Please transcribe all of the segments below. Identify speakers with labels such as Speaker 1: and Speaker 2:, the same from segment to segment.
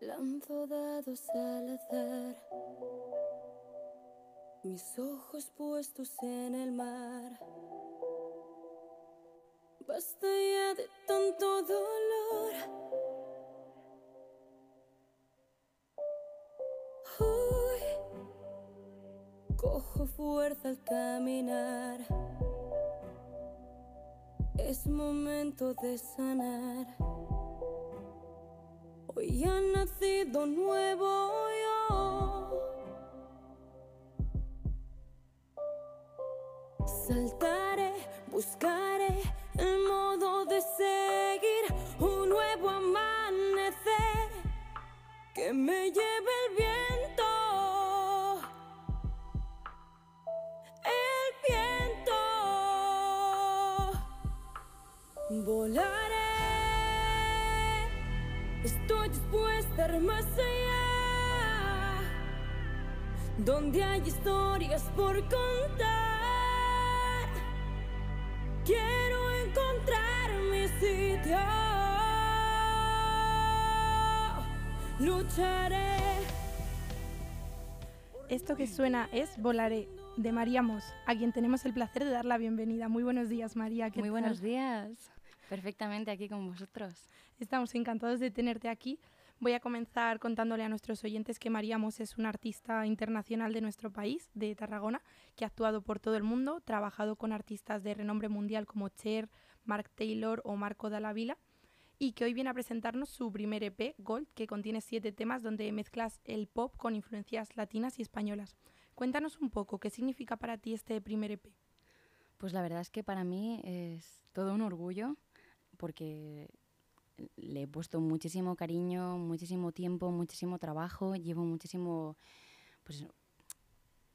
Speaker 1: Lanzo dados al azar, mis ojos puestos en el mar. Basta ya de tanto dolor. Hoy cojo fuerza al caminar. Es momento de sanar. Hoy ha nacido nuevo yo. Saltaré, buscaré el modo de seguir un nuevo amanecer que me lleve el viento. El viento. Volaré. Más allá. Donde hay historias por contar. Quiero encontrar mi sitio. Lucharé.
Speaker 2: Esto que suena es Volaré, de María Mos, a quien tenemos el placer de dar la bienvenida. Muy buenos días, María. ¿qué
Speaker 3: Muy
Speaker 2: tal?
Speaker 3: buenos días. Perfectamente aquí con vosotros.
Speaker 2: Estamos encantados de tenerte aquí. Voy a comenzar contándole a nuestros oyentes que María Mos es una artista internacional de nuestro país, de Tarragona, que ha actuado por todo el mundo, trabajado con artistas de renombre mundial como Cher, Mark Taylor o Marco Dallavila, y que hoy viene a presentarnos su primer EP, Gold, que contiene siete temas donde mezclas el pop con influencias latinas y españolas. Cuéntanos un poco qué significa para ti este primer EP.
Speaker 3: Pues la verdad es que para mí es todo un orgullo porque le he puesto muchísimo cariño, muchísimo tiempo, muchísimo trabajo, llevo muchísimo, pues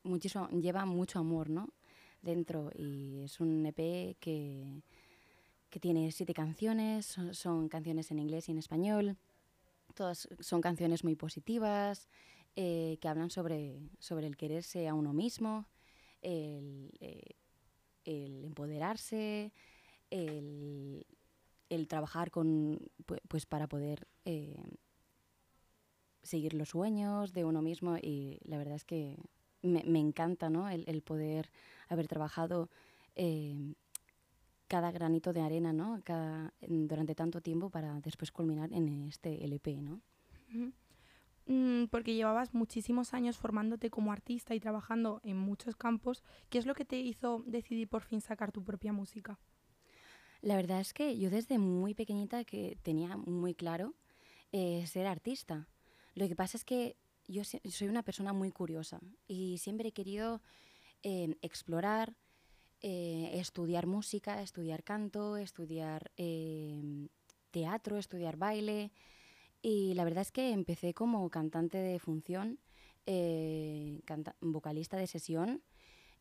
Speaker 3: muchísimo, lleva mucho amor, ¿no? Dentro y es un EP que, que tiene siete canciones, son, canciones en inglés y en español. Todas son canciones muy positivas, eh, que hablan sobre, sobre el quererse a uno mismo, el, eh, el empoderarse, el, el trabajar con, pu- pues para poder eh, seguir los sueños de uno mismo y la verdad es que me, encanta ¿no? el, poder haber trabajado eh, cada granito de arena ¿no? cada, durante tanto tiempo para después culminar en este LP. ¿no?
Speaker 2: Mm, porque llevabas muchísimos años formándote como artista y trabajando en muchos campos. ¿Qué es lo que te hizo decidir por fin sacar tu propia música?
Speaker 3: La verdad es que yo desde muy pequeñita que tenía muy claro eh, ser artista. Lo que pasa es que yo soy una persona muy curiosa y siempre he querido eh, explorar, eh, estudiar música, estudiar canto, estudiar teatro, estudiar baile. Y la verdad es que empecé como cantante de función, vocalista de sesión,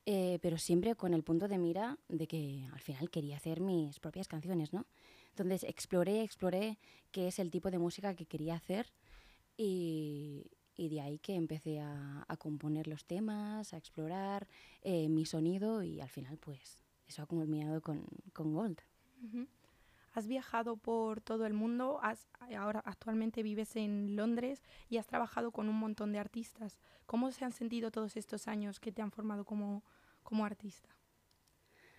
Speaker 3: eh, pero siempre con el punto de mira de que al final quería hacer mis propias canciones, ¿no? Entonces exploré, exploré qué es el tipo de música que quería hacer y, y de ahí que empecé a, a componer los temas, a explorar eh, mi sonido y al final pues eso ha culminado con, con Gold.
Speaker 2: Ujú. Has viajado por todo el mundo, ahora actualmente vives en Londres y has trabajado con un montón de artistas. ¿Cómo se han sentido todos estos años que te han formado como, como artista?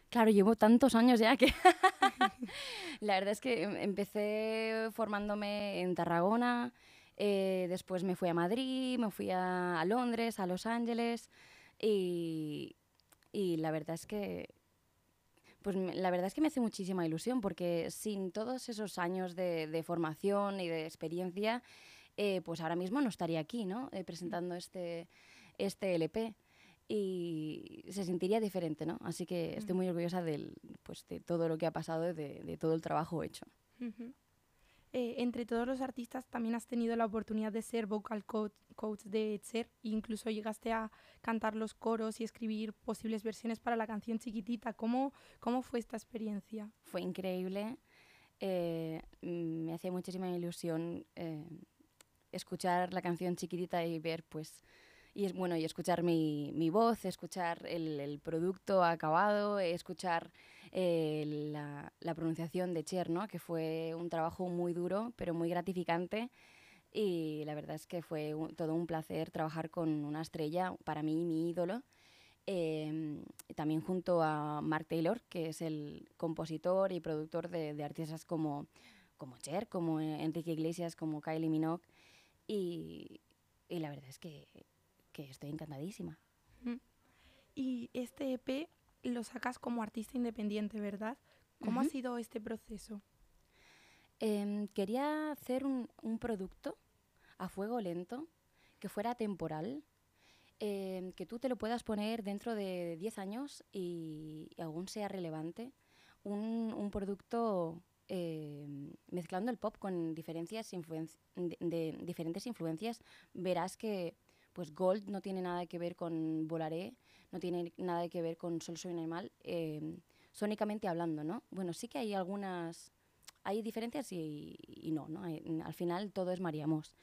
Speaker 3: Claro, llevo tantos años ya que la verdad es que em- empecé formándome en Tarragona, eh, después me fui a Madrid, me fui a, a Londres, a Los Ángeles y, y la verdad es que pues la verdad es que me hace muchísima ilusión porque sin todos esos años de, de formación y de experiencia, eh, pues ahora mismo no estaría aquí, ¿no? Eh, presentando este, este LP y se sentiría diferente, ¿no? Así que estoy muy orgullosa del, pues, de todo lo que ha pasado, de, de todo el trabajo hecho.
Speaker 2: Eh, entre todos los artistas también has tenido la oportunidad de ser vocal coach, de Cher, e incluso llegaste a cantar los coros y escribir posibles versiones para la canción Chiquitita. ¿Cómo, cómo fue esta experiencia?
Speaker 3: Fue increíble, eh, me hacía muchísima ilusión eh, escuchar la canción chiquitita y ver, pues, y bueno, y escuchar mi, mi voz, escuchar el, el producto acabado, escuchar eh, la, la pronunciación de Cher, ¿no? que fue un trabajo muy duro, pero muy gratificante. Y la verdad es que fue todo un placer trabajar con una estrella, para mí mi ídolo. Em, también junto a Mark Taylor, que es el compositor y productor de, artistas como, como Cher, como Enrique Iglesias, como Kylie Minogue. Y, y la verdad es que, que estoy encantadísima.
Speaker 2: Y este EP lo sacas como artista independiente, ¿verdad? ¿Cómo ha sido este proceso?
Speaker 3: Em, quería hacer un, un, producto a fuego lento que fuera temporal, em, que tú te lo puedas poner dentro de 10 años y, aún sea relevante. Un, un producto em, mezclando el pop con diferencias de, de, diferentes influencias, verás que pues Gold no tiene nada que ver con Volaré, no tiene nada que ver con Solo soy un animal, eh, sónicamente hablando, ¿no? Bueno, sí que hay algunas, hay diferencias y, no, ¿no? al final todo es Maríamos.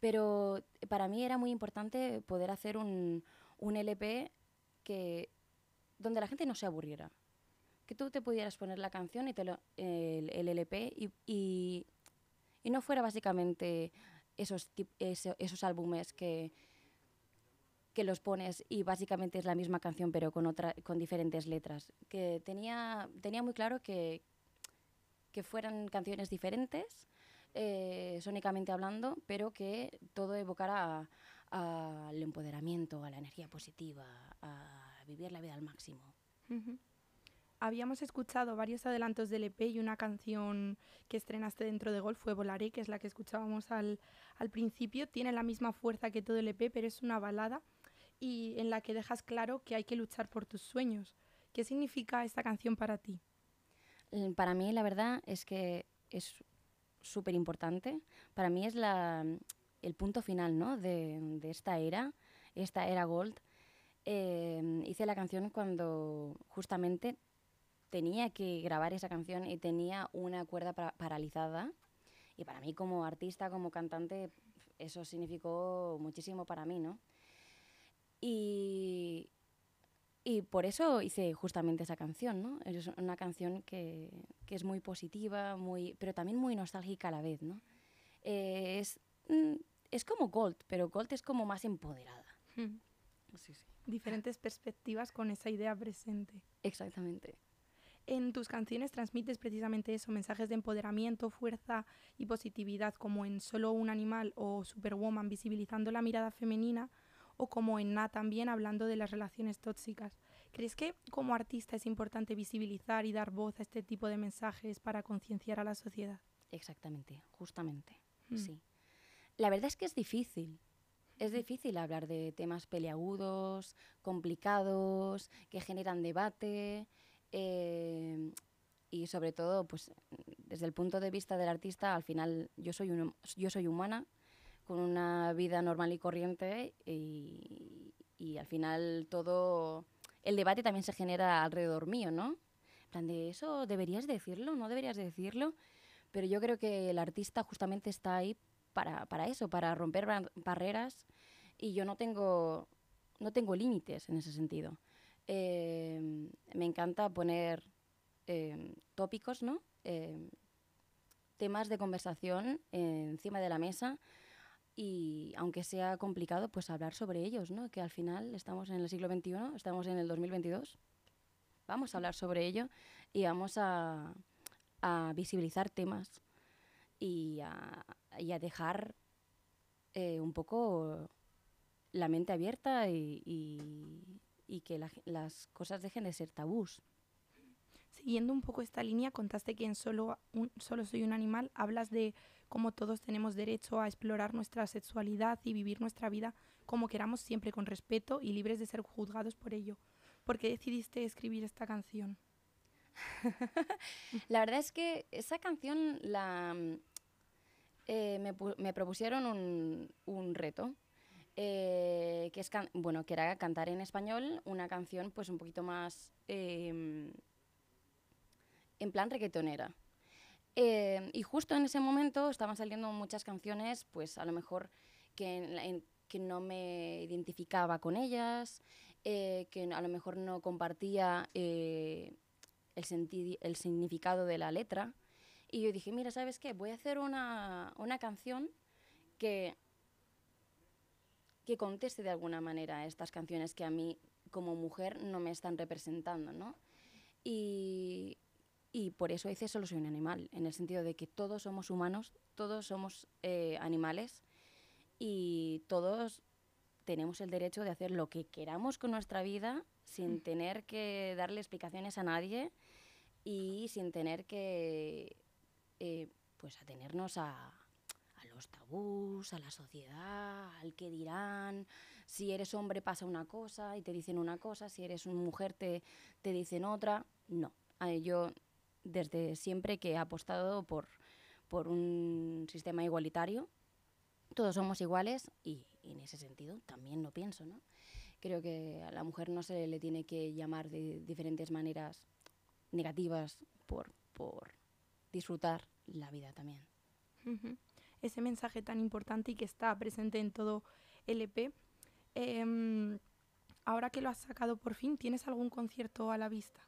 Speaker 3: Pero para mí era muy importante poder hacer un, un LP que, donde la gente no se aburriera. Que tú te pudieras poner la canción y te lo, el, LP y, y, no fuera básicamente esos, esos álbumes que, que los pones y básicamente es la misma canción pero con, otra, con diferentes letras. Que tenía, tenía muy claro que, que fueran canciones diferentes, eh, sónicamente hablando, pero que todo evocara al empoderamiento, a la energía positiva, a vivir la vida al máximo.
Speaker 2: Habíamos escuchado varios adelantos del EP y una canción que estrenaste dentro de Gol fue Volaré, que es la que escuchábamos al, al principio. Tiene la misma fuerza que todo el EP, pero es una balada y en la que dejas claro que hay que luchar por tus sueños. ¿Qué significa esta canción para ti?
Speaker 3: Mm, para mí la verdad es que es súper importante. Para mí es la, el punto final ¿no? de, de, esta era, esta era Gold. Eh, hice la canción cuando justamente tenía que grabar esa canción y tenía una cuerda paralizada. Y para mí como artista, como cantante, eso significó muchísimo para mí, ¿no? Y, y por eso hice justamente esa canción, ¿no? Es una canción que, que es muy positiva, muy, pero también muy nostálgica a la vez, ¿no? Eh, es, mm, es como Gold, pero Gold es como más empoderada. Hmm.
Speaker 2: Sí, sí. Diferentes perspectivas con esa idea presente.
Speaker 3: Exactamente.
Speaker 2: En tus canciones transmites precisamente eso, mensajes de empoderamiento, fuerza y positividad, como en Solo un animal o Superwoman, visibilizando la mirada femenina o como en Na también hablando de las relaciones tóxicas. ¿Crees que como artista es importante visibilizar y dar voz a este tipo de mensajes para concienciar a la sociedad?
Speaker 3: Exactamente, justamente, mm. sí. La verdad es que es difícil. Es difícil hablar de temas peleagudos, complicados, que generan debate eh, y sobre todo, pues desde el punto de vista del artista, al final yo soy, yo soy humana con una vida normal y corriente y, y, al final todo el debate también se genera alrededor mío, ¿no? En plan de eso, ¿deberías decirlo? ¿No deberías decirlo? Pero yo creo que el artista justamente está ahí para, para eso, para romper barreras y yo no tengo, no tengo límites en ese sentido. Eh, me encanta poner eh, tópicos, ¿no? Eh, temas de conversación encima de la mesa y aunque sea complicado, pues hablar sobre ellos, ¿no? Que al final estamos en el siglo XXI, estamos en el 2022, vamos a hablar sobre ello y vamos a, visibilizar temas y a, dejar eh, un poco la mente abierta y, que la, las cosas dejen de ser tabús.
Speaker 2: Siguiendo un poco esta línea, contaste que en Solo, un, solo Soy un Animal hablas de como todos tenemos derecho a explorar nuestra sexualidad y vivir nuestra vida como queramos siempre con respeto y libres de ser juzgados por ello. ¿Por qué decidiste escribir esta canción?
Speaker 3: la verdad es que esa canción la, eh, me, me, propusieron un, un reto. Eh, que es bueno que era cantar en español una canción pues un poquito más eh, en plan reggaetonera eh, y justo en ese momento estaban saliendo muchas canciones, pues a lo mejor que, que no me identificaba con ellas, eh, que a lo mejor no compartía eh, el, el significado de la letra. Y yo dije, mira, ¿sabes qué? Voy a hacer una, una canción que, que conteste de alguna manera estas canciones que a mí como mujer no me están representando, ¿no? Y, y por eso hice Solo soy un animal, en el sentido de que todos somos humanos, todos somos eh, animales y todos tenemos el derecho de hacer lo que queramos con nuestra vida sin tener que darle explicaciones a nadie y sin tener que eh, pues atenernos a, a los tabús, a la sociedad, al que dirán. Si eres hombre pasa una cosa y te dicen una cosa, si eres una mujer te, te dicen otra. No, yo desde siempre que he apostado por, por un sistema igualitario, todos somos iguales y, en ese sentido también lo pienso, ¿no? Creo que a la mujer no se le tiene que llamar de diferentes maneras negativas por, por disfrutar la vida también.
Speaker 2: Ese mensaje tan importante y que está presente en todo el EP. Em, ahora que lo has sacado por fin, ¿tienes algún concierto a la vista?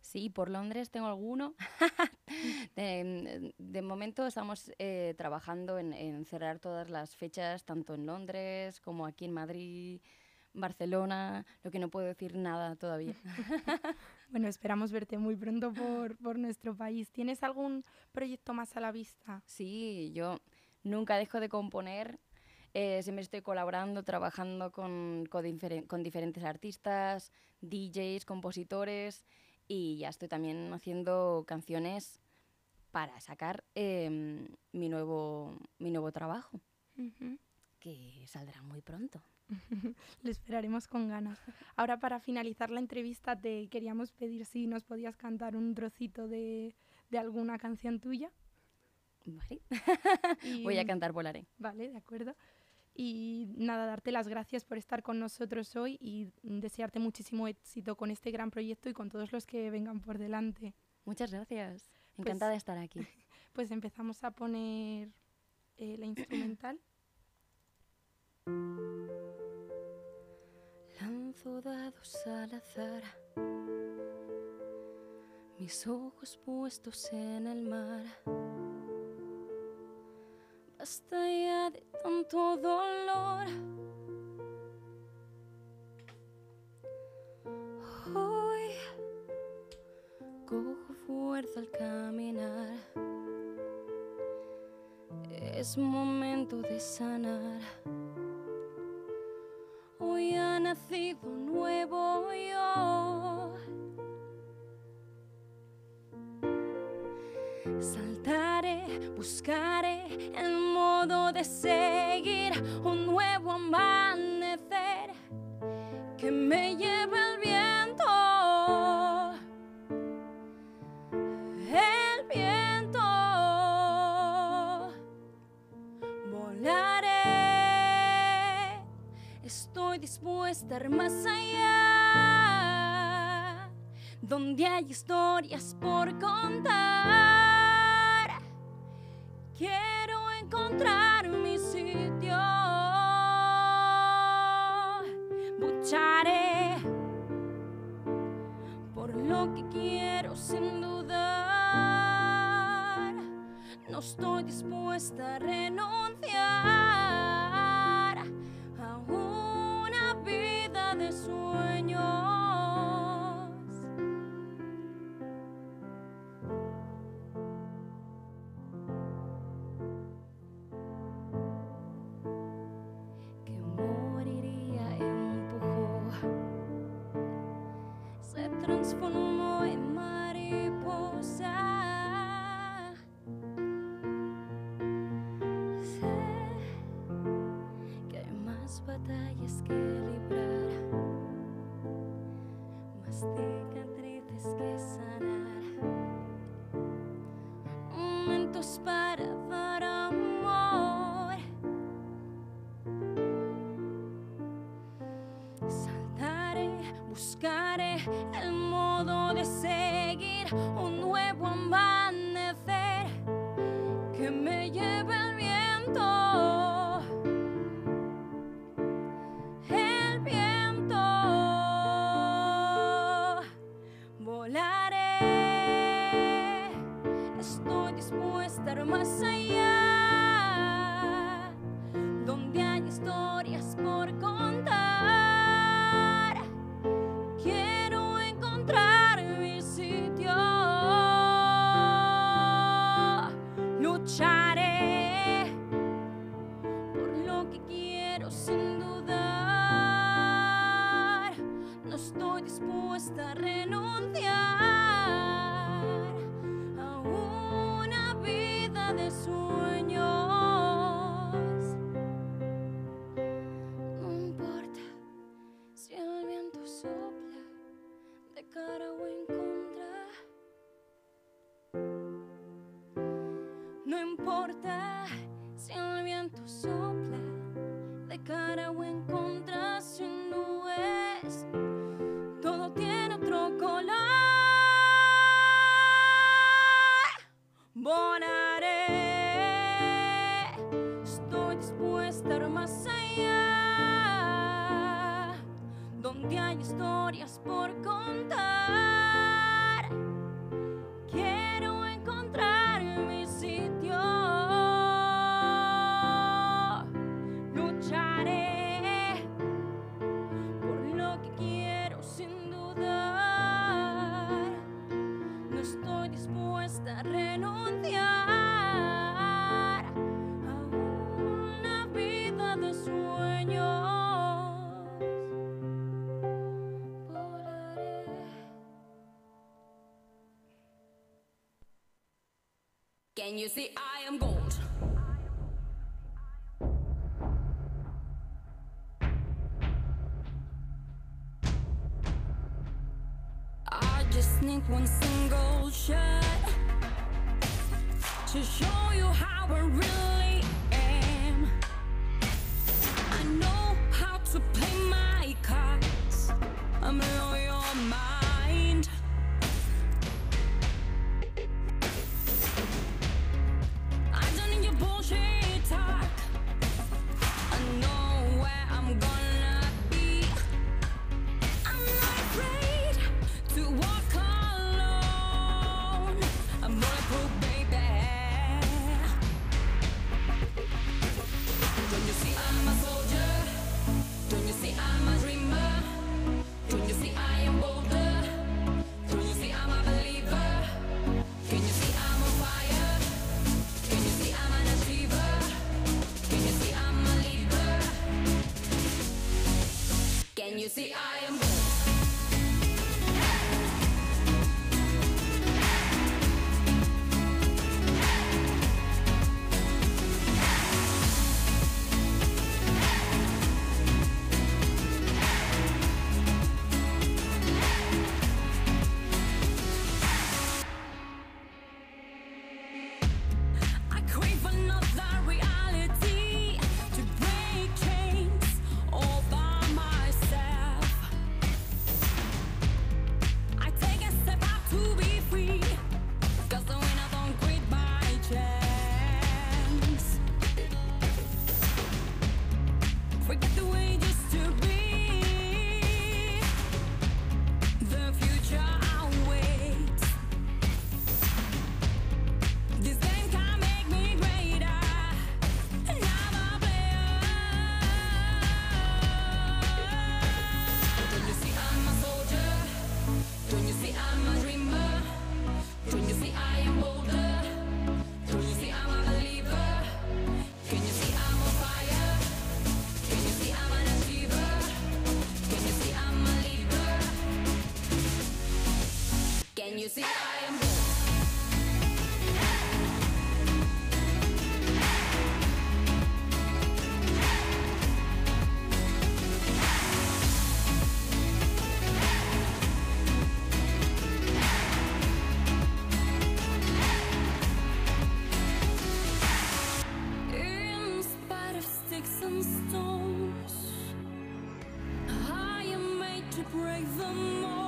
Speaker 3: Sí, por Londres tengo alguno. de, de momento estamos eh, trabajando en, en cerrar todas las fechas, tanto en Londres como aquí en Madrid, Barcelona, lo que no puedo decir nada todavía.
Speaker 2: Bueno, esperamos verte muy pronto por, por nuestro país. ¿Tienes algún proyecto más a la vista?
Speaker 3: Sí, yo nunca dejo de componer. eh, siempre estoy colaborando, trabajando con, con, diferen- con diferentes artistas, DJs, compositores y ya estoy también haciendo canciones para sacar em, mi, nuevo, mi nuevo trabajo, que saldrá muy pronto.
Speaker 2: Lo esperaremos con ganas. Ahora para finalizar la entrevista te queríamos pedir si nos podías cantar un trocito de, de alguna canción tuya.
Speaker 3: Vale.
Speaker 2: Y-
Speaker 3: Voy a cantar Volaré.
Speaker 2: Vale, de acuerdo. Y nada, darte las gracias por estar con nosotros hoy y desearte muchísimo éxito con este gran proyecto y con todos los que vengan por delante.
Speaker 3: Muchas gracias.
Speaker 2: Pues-
Speaker 3: Encantada de estar aquí.
Speaker 2: Pues empezamos a poner eh, la instrumental.
Speaker 3: Lanzo dados al azar, mis ojos puestos en el mar. Basta ya de tanto dolor. Hoy cojo fuerza al caminar. Es momento de sanar. Hoy ha nacido un nuevo de seguir un nuevo amanecer que me lleve el viento. El viento. Volaré. Estoy dispuesta a ir más allá, donde hay historias por contar. Quiero encontrar No estoy dispuesta a renunciar a una vida de sueños. Que moriría empujó, se transformó para dar amor. Saltaré, buscaré el modo de seguir un nuevo amanecer que me lleve no importa.
Speaker 1: Can you see I am gold? break the mold.